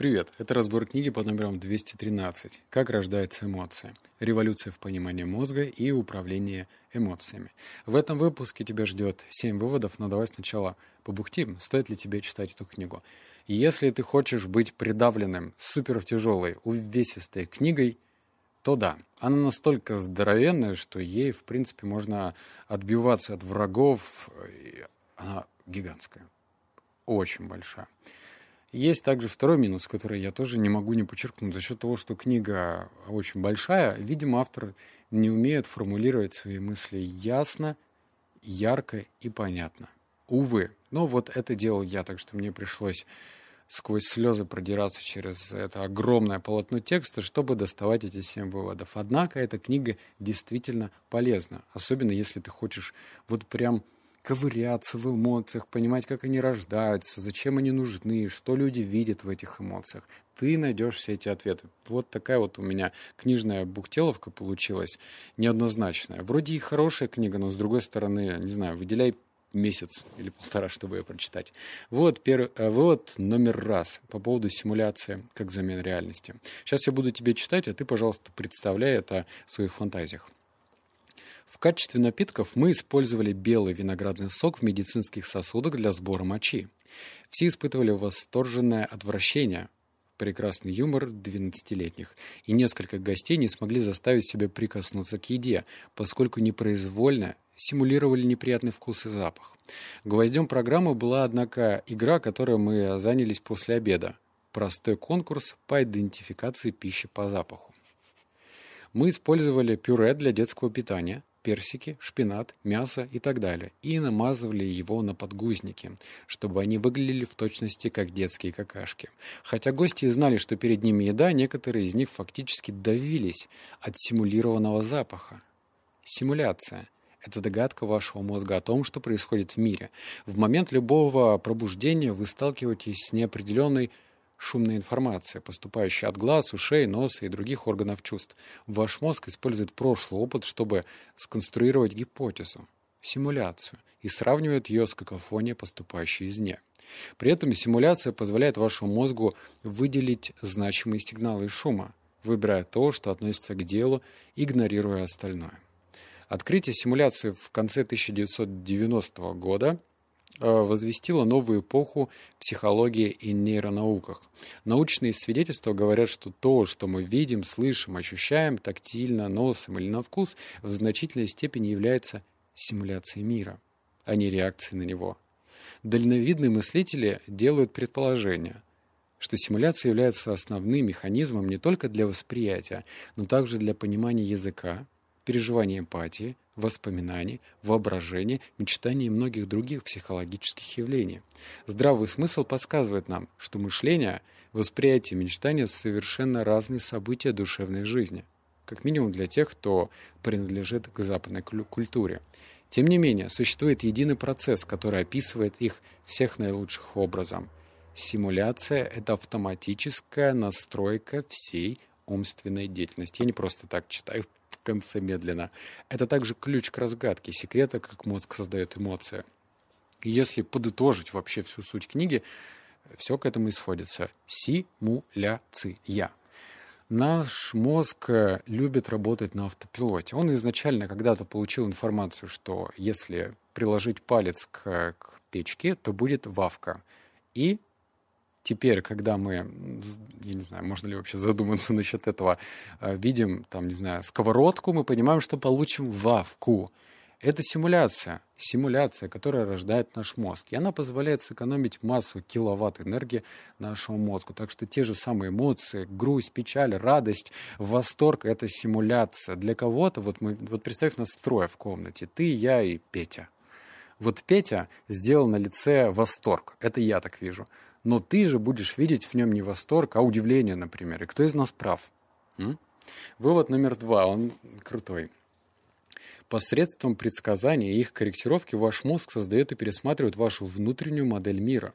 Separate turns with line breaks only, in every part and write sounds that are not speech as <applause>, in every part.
Привет, это разбор книги под номером 213 «Как рождается эмоция. Революция в понимании мозга и управлении эмоциями». В этом выпуске тебя ждет 7 выводов, но давай сначала побухтим, стоит ли тебе читать эту книгу. Если ты хочешь быть придавленным супер тяжелой, увесистой книгой, то да, она настолько здоровенная, что ей, в принципе, можно отбиваться от врагов. Она гигантская, очень большая. Есть также второй минус, который я тоже не могу не подчеркнуть. За счет того, что книга очень большая, видимо, автор не умеет формулировать свои мысли ясно, ярко и понятно. Увы. Но вот это делал я, так что мне пришлось сквозь слезы продираться через это огромное полотно текста, чтобы доставать эти семь выводов. Однако эта книга действительно полезна, особенно если ты хочешь вот прям ковыряться в эмоциях, понимать, как они рождаются, зачем они нужны, что люди видят в этих эмоциях. Ты найдешь все эти ответы. Вот такая вот у меня книжная бухтеловка получилась, неоднозначная. Вроде и хорошая книга, но с другой стороны, не знаю, выделяй месяц или полтора, чтобы ее прочитать. Вот, пер... Э, вот номер раз по поводу симуляции как замена реальности. Сейчас я буду тебе читать, а ты, пожалуйста, представляй это в своих фантазиях. В качестве напитков мы использовали белый виноградный сок в медицинских сосудах для сбора мочи. Все испытывали восторженное отвращение, прекрасный юмор 12-летних, и несколько гостей не смогли заставить себя прикоснуться к еде, поскольку непроизвольно симулировали неприятный вкус и запах. Гвоздем программы была, однако, игра, которой мы занялись после обеда. Простой конкурс по идентификации пищи по запаху. Мы использовали пюре для детского питания, персики, шпинат, мясо и так далее, и намазывали его на подгузники, чтобы они выглядели в точности как детские какашки. Хотя гости знали, что перед ними еда, некоторые из них фактически давились от симулированного запаха. Симуляция – это догадка вашего мозга о том, что происходит в мире. В момент любого пробуждения вы сталкиваетесь с неопределенной шумная информация, поступающая от глаз, ушей, носа и других органов чувств. Ваш мозг использует прошлый опыт, чтобы сконструировать гипотезу, симуляцию, и сравнивает ее с какофонией, поступающей извне. При этом симуляция позволяет вашему мозгу выделить значимые сигналы шума, выбирая то, что относится к делу, игнорируя остальное. Открытие симуляции в конце 1990 года возвестила новую эпоху психологии и нейронауках. Научные свидетельства говорят, что то, что мы видим, слышим, ощущаем тактильно, носом или на вкус, в значительной степени является симуляцией мира, а не реакцией на него. Дальновидные мыслители делают предположение, что симуляция является основным механизмом не только для восприятия, но также для понимания языка, переживания эмпатии, воспоминаний, воображения, мечтаний и многих других психологических явлений. Здравый смысл подсказывает нам, что мышление, восприятие и мечтания – совершенно разные события душевной жизни, как минимум для тех, кто принадлежит к западной культуре. Тем не менее, существует единый процесс, который описывает их всех наилучших образом. Симуляция – это автоматическая настройка всей умственной деятельности. Я не просто так читаю в конце медленно. Это также ключ к разгадке секрета, как мозг создает эмоции. И если подытожить вообще всю суть книги, все к этому исходится. Симуляция. Наш мозг э, любит работать на автопилоте. Он изначально когда-то получил информацию, что если приложить палец к, к печке, то будет вавка. И теперь, когда мы, я не знаю, можно ли вообще задуматься <laughs> насчет этого, э, видим, там, не знаю, сковородку, мы понимаем, что получим вавку. Это симуляция, симуляция, которая рождает наш мозг. И она позволяет сэкономить массу киловатт энергии нашему мозгу. Так что те же самые эмоции, грусть, печаль, радость, восторг – это симуляция. Для кого-то, вот, мы, вот представь нас трое в комнате, ты, я и Петя. Вот Петя сделал на лице восторг. Это я так вижу но ты же будешь видеть в нем не восторг, а удивление, например. И кто из нас прав? М? Вывод номер два, он крутой. Посредством предсказания и их корректировки ваш мозг создает и пересматривает вашу внутреннюю модель мира.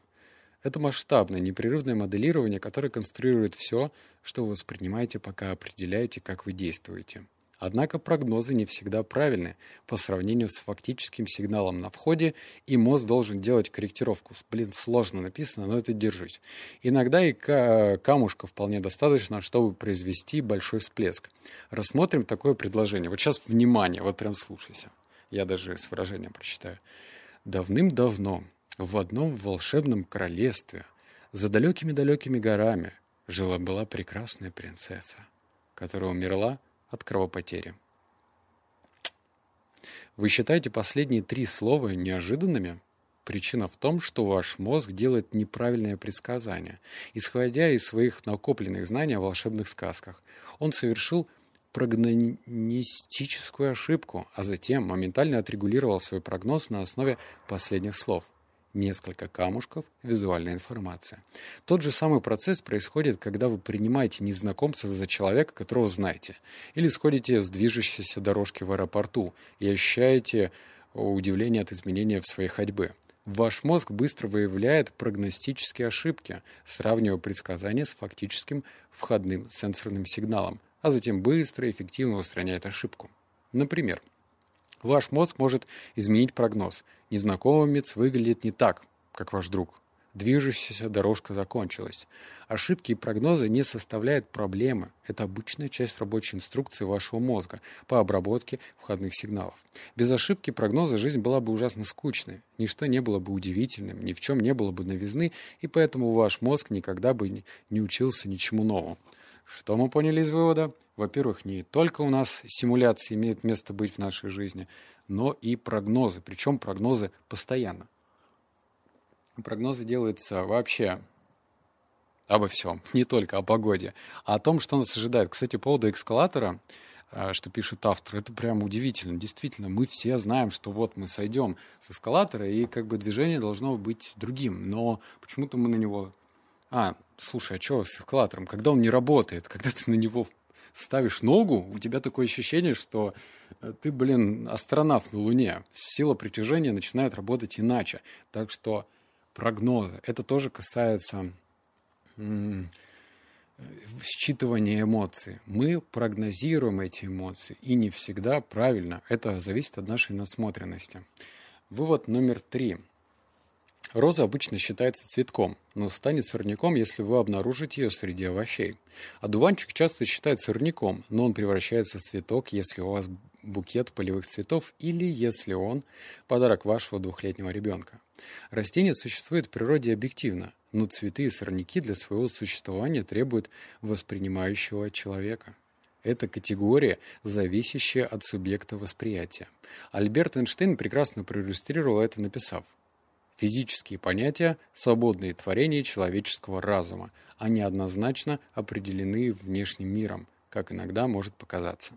Это масштабное, непрерывное моделирование, которое конструирует все, что вы воспринимаете, пока определяете, как вы действуете. Однако прогнозы не всегда правильны по сравнению с фактическим сигналом на входе, и мозг должен делать корректировку. Блин, сложно написано, но это держись. Иногда и камушка вполне достаточно, чтобы произвести большой всплеск. Рассмотрим такое предложение. Вот сейчас внимание, вот прям слушайся. Я даже с выражением прочитаю. Давным-давно в одном волшебном королевстве за далекими-далекими горами жила-была прекрасная принцесса, которая умерла от кровопотери. Вы считаете последние три слова неожиданными? Причина в том, что ваш мозг делает неправильное предсказание, исходя из своих накопленных знаний о волшебных сказках. Он совершил прогностическую ошибку, а затем моментально отрегулировал свой прогноз на основе последних слов несколько камушков, визуальная информация. Тот же самый процесс происходит, когда вы принимаете незнакомца за человека, которого знаете, или сходите с движущейся дорожки в аэропорту и ощущаете удивление от изменения в своей ходьбе. Ваш мозг быстро выявляет прогностические ошибки, сравнивая предсказания с фактическим входным сенсорным сигналом, а затем быстро и эффективно устраняет ошибку. Например, Ваш мозг может изменить прогноз. Незнакомец выглядит не так, как ваш друг. Движущаяся дорожка закончилась. Ошибки и прогнозы не составляют проблемы. Это обычная часть рабочей инструкции вашего мозга по обработке входных сигналов. Без ошибки прогноза жизнь была бы ужасно скучной. Ничто не было бы удивительным, ни в чем не было бы новизны, и поэтому ваш мозг никогда бы не учился ничему новому. Что мы поняли из вывода? Во-первых, не только у нас симуляции имеют место быть в нашей жизни, но и прогнозы, причем прогнозы постоянно. Прогнозы делаются вообще обо всем, <laughs> не только о погоде, а о том, что нас ожидает. Кстати, по поводу эскалатора, а, что пишет автор, это прям удивительно. Действительно, мы все знаем, что вот мы сойдем с эскалатора, и как бы движение должно быть другим, но почему-то мы на него а, слушай, а что с эскалатором? Когда он не работает, когда ты на него ставишь ногу, у тебя такое ощущение, что э, ты, блин, астронавт на Луне. Сила притяжения начинает работать иначе. Так что прогнозы. Это тоже касается считывания эмоций. Мы прогнозируем эти эмоции, и не всегда правильно. Это зависит от нашей насмотренности. Вывод номер три – Роза обычно считается цветком, но станет сорняком, если вы обнаружите ее среди овощей. Одуванчик часто считается сорняком, но он превращается в цветок, если у вас букет полевых цветов или если он подарок вашего двухлетнего ребенка. Растение существует в природе объективно, но цветы и сорняки для своего существования требуют воспринимающего человека. Это категория, зависящая от субъекта восприятия. Альберт Эйнштейн прекрасно проиллюстрировал это, написав Физические понятия – свободные творения человеческого разума, они однозначно определены внешним миром, как иногда может показаться.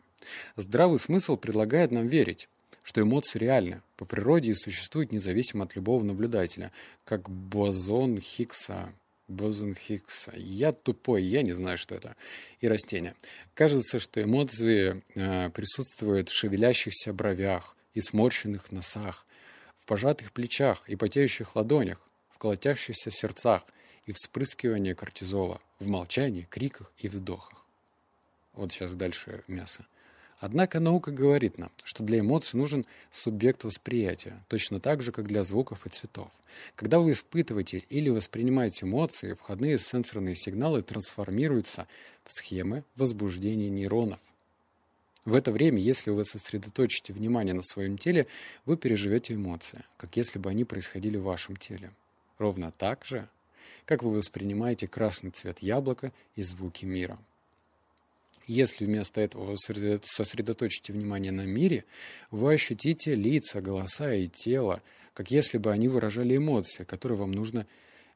Здравый смысл предлагает нам верить, что эмоции реальны, по природе и существуют независимо от любого наблюдателя, как бозон Хиггса, бозон Хиггса. Я тупой, я не знаю, что это. И растения. Кажется, что эмоции э, присутствуют в шевелящихся бровях и сморщенных носах, пожатых плечах и потеющих ладонях, в колотящихся сердцах и вспрыскивании кортизола, в молчании, криках и вздохах. Вот сейчас дальше мясо. Однако наука говорит нам, что для эмоций нужен субъект восприятия, точно так же, как для звуков и цветов. Когда вы испытываете или воспринимаете эмоции, входные сенсорные сигналы трансформируются в схемы возбуждения нейронов – в это время, если вы сосредоточите внимание на своем теле, вы переживете эмоции, как если бы они происходили в вашем теле. Ровно так же, как вы воспринимаете красный цвет яблока и звуки мира. Если вместо этого вы сосредоточите внимание на мире, вы ощутите лица, голоса и тело, как если бы они выражали эмоции, которые вам нужно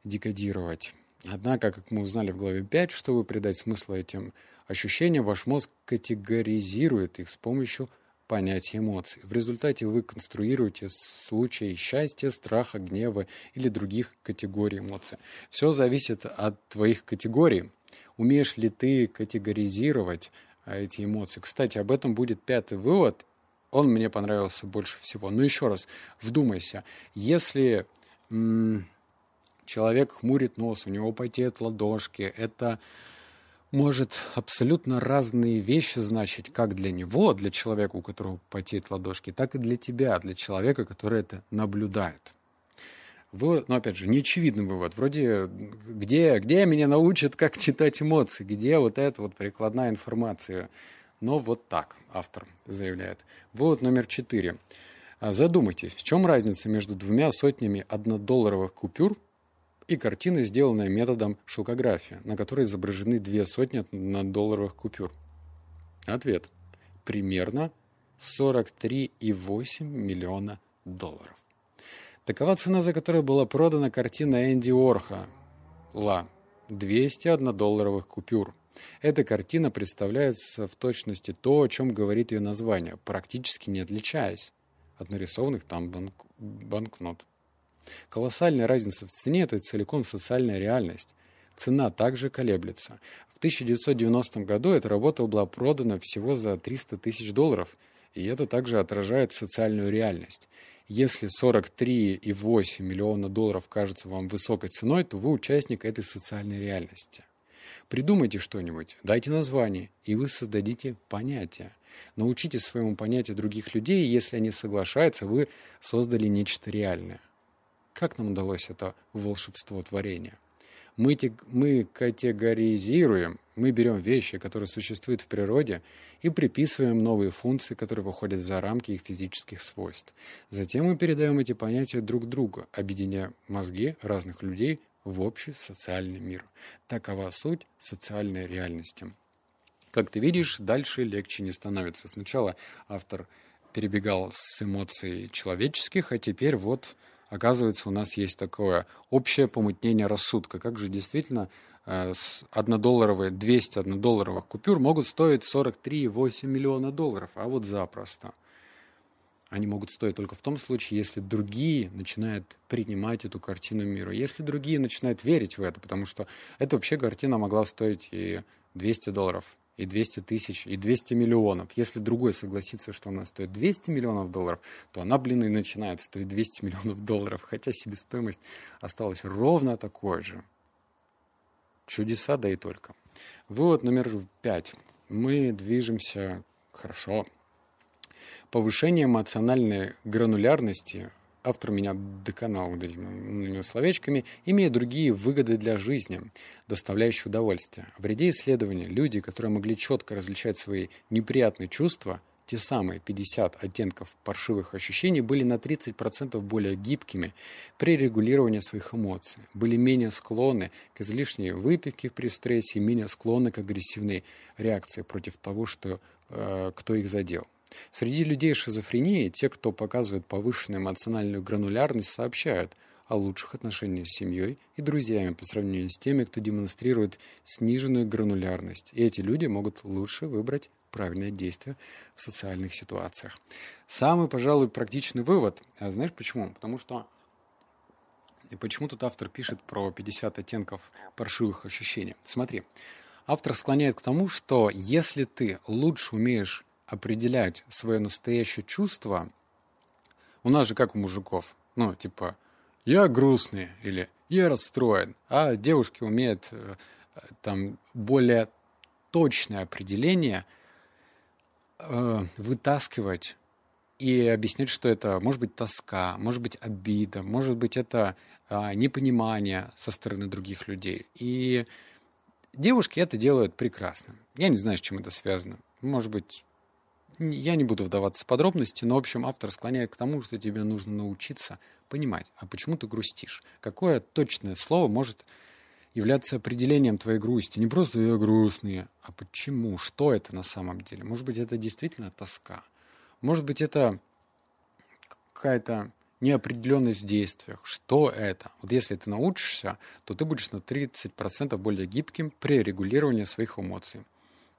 декодировать. Однако, как мы узнали в главе 5, чтобы придать смысл этим ощущения, ваш мозг категоризирует их с помощью понятия эмоций. В результате вы конструируете случаи счастья, страха, гнева или других категорий эмоций. Все зависит от твоих категорий. Умеешь ли ты категоризировать а, эти эмоции? Кстати, об этом будет пятый вывод. Он мне понравился больше всего. Но еще раз, вдумайся. Если человек хмурит нос, у него потеют ладошки, это может абсолютно разные вещи значить как для него, для человека, у которого потеют ладошки, так и для тебя, для человека, который это наблюдает. Вывод, ну, опять же, неочевидный вывод. Вроде, где, где меня научат, как читать эмоции, где вот эта вот прикладная информация. Но вот так автор заявляет. Вывод номер четыре. Задумайтесь, в чем разница между двумя сотнями однодолларовых купюр и картиной, сделанной методом шелкографии, на которой изображены две сотни однодолларовых купюр? Ответ. Примерно 43,8 миллиона долларов. Такова цена, за которую была продана картина Энди Орха «Ла» 201 долларовых купюр. Эта картина представляется в точности то, о чем говорит ее название, практически не отличаясь от нарисованных там банк банкнот. Колоссальная разница в цене – это целиком социальная реальность. Цена также колеблется. В 1990 году эта работа была продана всего за 300 тысяч долларов, и это также отражает социальную реальность. Если 43,8 миллиона долларов кажется вам высокой ценой, то вы участник этой социальной реальности. Придумайте что-нибудь, дайте название, и вы создадите понятие. Научите своему понятию других людей, и если они соглашаются, вы создали нечто реальное. Как нам удалось это волшебство творения? Мы, мы категоризируем, мы берем вещи, которые существуют в природе, и приписываем новые функции, которые выходят за рамки их физических свойств. Затем мы передаем эти понятия друг другу, объединяя мозги разных людей в общий социальный мир. Такова суть социальной реальности. Как ты видишь, дальше легче не становится. Сначала автор перебегал с эмоций человеческих, а теперь вот оказывается у нас есть такое общее помутнение рассудка. Как же действительно Э, однодолларовые, 200 однодолларовых купюр могут стоить 43,8 миллиона долларов, а вот запросто. Они могут стоить только в том случае, если другие начинают принимать эту картину мира. Если другие начинают верить в это, потому что эта вообще картина могла стоить и 200 долларов, и 200 тысяч, и 200 миллионов. Если другой согласится, что она стоит 200 миллионов долларов, то она, блин, и начинает стоить 200 миллионов долларов, хотя себестоимость осталась ровно такой же. Чудеса, да и только. Вывод номер пять. Мы движемся хорошо. Повышение эмоциональной гранулярности автор меня доконал этими словечками, имея другие выгоды для жизни, доставляющие удовольствие. В ряде исследований люди, которые могли четко различать свои неприятные чувства – те самые 50 оттенков паршивых ощущений были на 30% более гибкими при регулировании своих эмоций, были менее склонны к излишней выпивке при стрессе менее склонны к агрессивной реакции против того, что, э, кто их задел. Среди людей с шизофренией те, кто показывает повышенную эмоциональную гранулярность, сообщают о лучших отношениях с семьей и друзьями по сравнению с теми, кто демонстрирует сниженную гранулярность. И эти люди могут лучше выбрать правильное действие в социальных ситуациях. Самый, пожалуй, практичный вывод. А знаешь почему? Потому что и почему тут автор пишет про 50 оттенков паршивых ощущений? Смотри, автор склоняет к тому, что если ты лучше умеешь определять свое настоящее чувство, у нас же как у мужиков, ну, типа, я грустный или я расстроен, а девушки умеют э, там более точное определение – э, вытаскивать и объяснять, что это может быть тоска, может быть обида, может быть это э, непонимание со стороны других людей. И девушки это делают прекрасно. Я не знаю, с чем это связано. Может быть, я не буду вдаваться в подробности, но, в общем, автор склоняет к тому, что тебе нужно научиться понимать, а почему ты грустишь. Какое точное слово может являться определением твоей грусти. Не просто «я грустный», а почему, что это на самом деле. Может быть, это действительно тоска. Может быть, это какая-то неопределенность в действиях. Что это? Вот если ты научишься, то ты будешь на 30% более гибким при регулировании своих эмоций.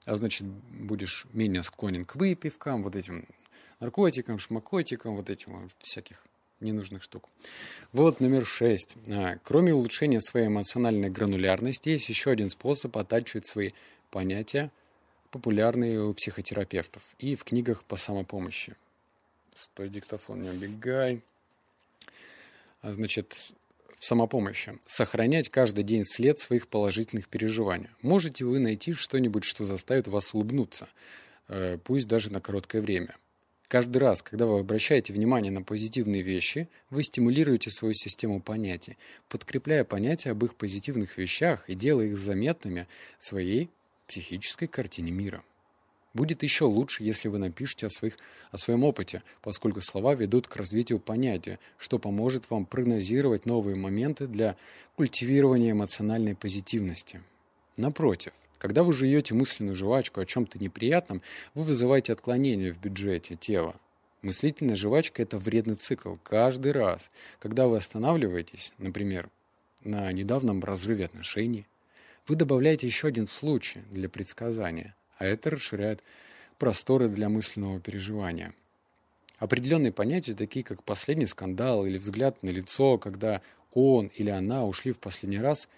А значит, будешь менее склонен к выпивкам, вот этим наркотикам, шмакотикам, вот этим всяких ненужных штук. Вот номер шесть. А, кроме улучшения своей эмоциональной гранулярности, есть еще один способ оттачивать свои понятия, популярные у психотерапевтов и в книгах по самопомощи. Стой, диктофон, не убегай. А, значит, самопомощи. Сохранять каждый день след своих положительных переживаний. Можете вы найти что-нибудь, что заставит вас улыбнуться, э, пусть даже на короткое время. Каждый раз, когда вы обращаете внимание на позитивные вещи, вы стимулируете свою систему понятий, подкрепляя понятия об их позитивных вещах и делая их заметными в своей психической картине мира. Будет еще лучше, если вы напишете о, своих, о своем опыте, поскольку слова ведут к развитию понятия, что поможет вам прогнозировать новые моменты для культивирования эмоциональной позитивности. Напротив, когда вы жуете мысленную жвачку о чем-то неприятном, вы вызываете отклонение в бюджете тела. Мыслительная жвачка – это вредный цикл. Каждый раз, когда вы останавливаетесь, например, на недавнем разрыве отношений, вы добавляете еще один случай для предсказания – а это расширяет просторы для мысленного переживания. Определенные понятия, такие как последний скандал или взгляд на лицо, когда он или она ушли в последний раз,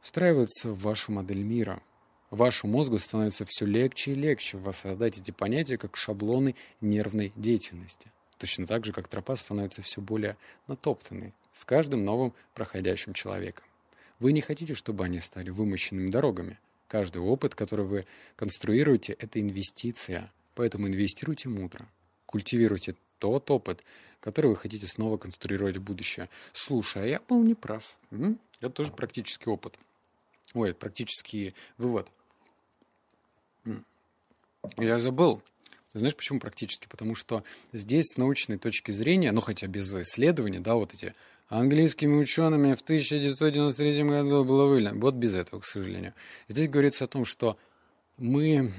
встраиваются в вашу модель мира. Вашему мозгу становится все легче и легче воссоздать эти понятия как шаблоны нервной деятельности. Точно так же, как тропа становится все более натоптанной с каждым новым проходящим человеком. Вы не хотите, чтобы они стали вымощенными дорогами – Каждый опыт, который вы конструируете, это инвестиция. Поэтому инвестируйте мудро. Культивируйте тот опыт, который вы хотите снова конструировать в будущее. Слушай, а я был неправ. М? Это тоже практический опыт. Ой, практический вывод. Я забыл. Знаешь, почему практически? Потому что здесь с научной точки зрения, ну хотя без исследования, да, вот эти английскими учеными в 1993 году было выявлено. Вот без этого, к сожалению. Здесь говорится о том, что мы,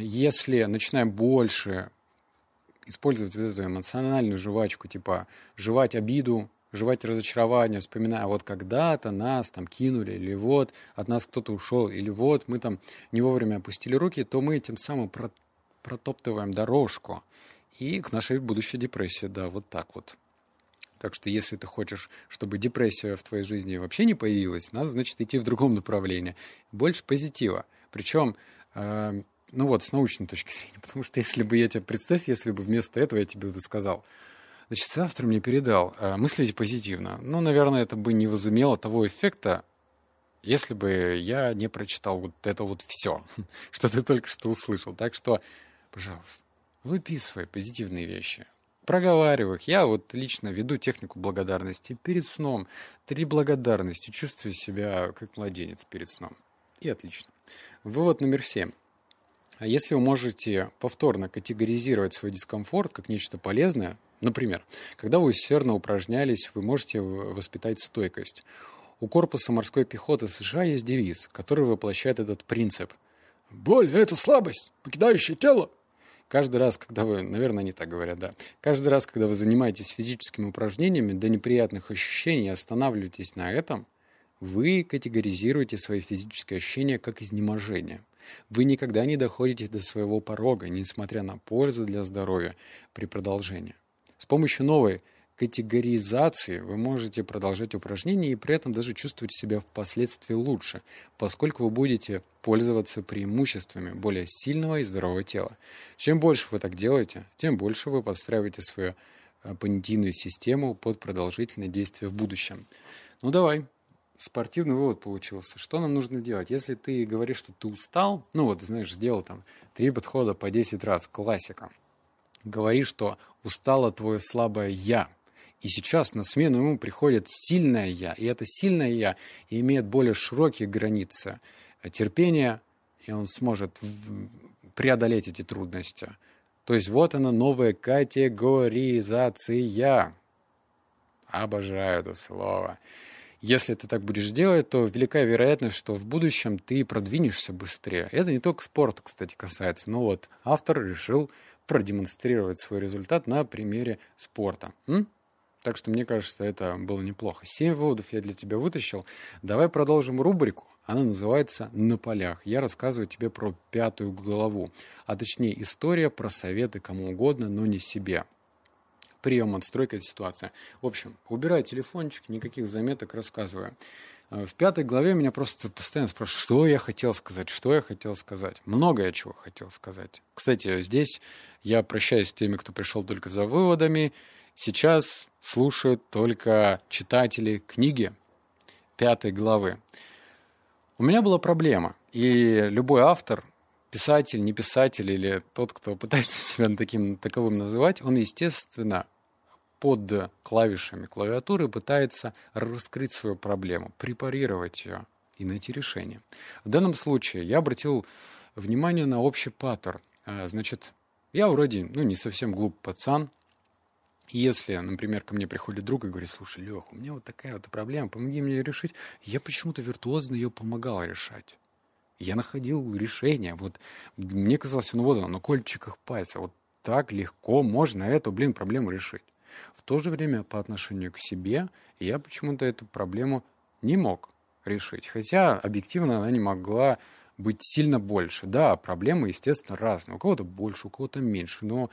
если начинаем больше использовать вот эту эмоциональную жвачку, типа жевать обиду, жевать разочарование, вспоминая, вот когда-то нас там кинули, или вот от нас кто-то ушел, или вот мы там не вовремя опустили руки, то мы тем самым протоптываем дорожку и к нашей будущей депрессии, да, вот так вот. Так что если ты хочешь, чтобы депрессия в твоей жизни вообще не появилась, надо, значит, идти в другом направлении. Больше позитива. Причем, э, ну вот, с научной точки зрения. <laughs> Потому что если бы я тебе, представь, если бы вместо этого я тебе бы сказал, значит, завтра мне передал, э, мыслите позитивно. Ну, наверное, это бы не возымело того эффекта, если бы я не прочитал вот это вот все, <laughs> что ты только что услышал. Так что, пожалуйста, выписывай позитивные вещи проговариваю их. Я вот лично веду технику благодарности перед сном. Три благодарности. Чувствую себя как младенец перед сном. И отлично. Вывод номер семь. А если вы можете повторно категоризировать свой дискомфорт как нечто полезное, например, когда вы сферно упражнялись, вы можете воспитать стойкость. У корпуса морской пехоты США есть девиз, который воплощает этот принцип. «Боль – это слабость, покидающая тело, Каждый раз, когда вы, наверное, они так говорят, да, каждый раз, когда вы занимаетесь физическими упражнениями, до неприятных ощущений останавливаетесь на этом, вы категоризируете свои физические ощущения как изнеможение. Вы никогда не доходите до своего порога, несмотря на пользу для здоровья при продолжении. С помощью новой категоризации вы можете продолжать упражнения и при этом даже чувствовать себя впоследствии лучше, поскольку вы будете пользоваться преимуществами более сильного и здорового тела. Чем больше вы так делаете, тем больше вы подстраиваете свою э, понятийную систему под продолжительное действие в будущем. Ну давай, спортивный вывод получился. Что нам нужно делать? Если ты говоришь, что ты устал, ну вот, знаешь, сделал там три подхода по 10 раз, классика. Говори, что устало твое слабое «я», и сейчас на смену ему приходит сильное «я». И это сильное «я» имеет более широкие границы терпения, и он сможет преодолеть эти трудности. То есть вот она новая категоризация. Обожаю это слово. Если ты так будешь делать, то велика вероятность, что в будущем ты продвинешься быстрее. Это не только спорт, кстати, касается. Но вот автор решил продемонстрировать свой результат на примере спорта. М? Так что мне кажется, это было неплохо. Семь выводов я для тебя вытащил. Давай продолжим рубрику. Она называется «На полях». Я рассказываю тебе про пятую главу, а точнее история про советы кому угодно, но не себе. Прием, отстройка, ситуация. В общем, убираю телефончик, никаких заметок, рассказываю. Э, в пятой главе меня просто постоянно спрашивают, что я хотел сказать, что я хотел сказать. Много я чего хотел сказать. Кстати, здесь я прощаюсь с теми, кто пришел только за выводами. Сейчас слушают только читатели книги пятой главы. У меня была проблема, и любой автор, писатель, не писатель или тот, кто <laughs> пытается себя таким таковым называть, он, естественно, под клавишами клавиатуры пытается раскрыть свою проблему, препарировать ее и найти решение. В данном случае я обратил внимание на общий паттерн. А, значит, я вроде, ну, не совсем глуп пацан. Если, например, ко мне приходит друг и говорит, слушай, Лех, у меня вот такая вот проблема, помоги мне ее решить, я почему-то виртуозно ее помогал решать. Я находил решение. Вот мне казалось, ну вот оно, на кольчиках пальца. Вот так легко можно эту, блин, проблему решить. В то же время по отношению к себе я почему-то эту проблему не мог решить. Хотя объективно она не могла быть сильно больше. Да, проблемы, естественно, разные. У кого-то больше, у кого-то меньше. Но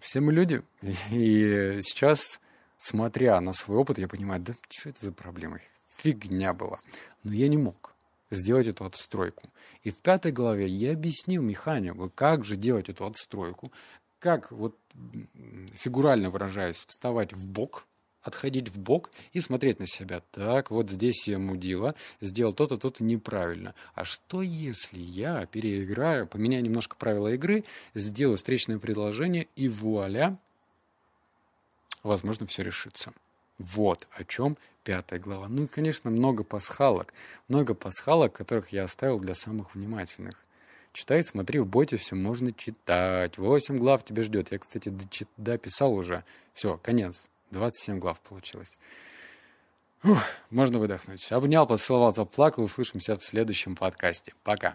все мы люди. И сейчас, смотря на свой опыт, я понимаю, да что это за проблема? Фигня была. Но я не мог сделать эту отстройку. И в пятой главе я объяснил механику, как же делать эту отстройку, как, вот фигурально выражаясь, вставать в бок, отходить в бок и смотреть на себя. Так, вот здесь я мудила, сделал то-то, то-то неправильно. А что если я переиграю, поменяю немножко правила игры, сделаю встречное предложение и вуаля, возможно, все решится. Вот о чем пятая глава. Ну и, конечно, много пасхалок. Много пасхалок, которых я оставил для самых внимательных. Читай, смотри, в боте все можно читать. Восемь глав тебя ждет. Я, кстати, дописал уже. Все, конец. 27 глав получилось. Ух, можно выдохнуть. Обнял, поцеловал, заплакал. Услышимся в следующем подкасте. Пока.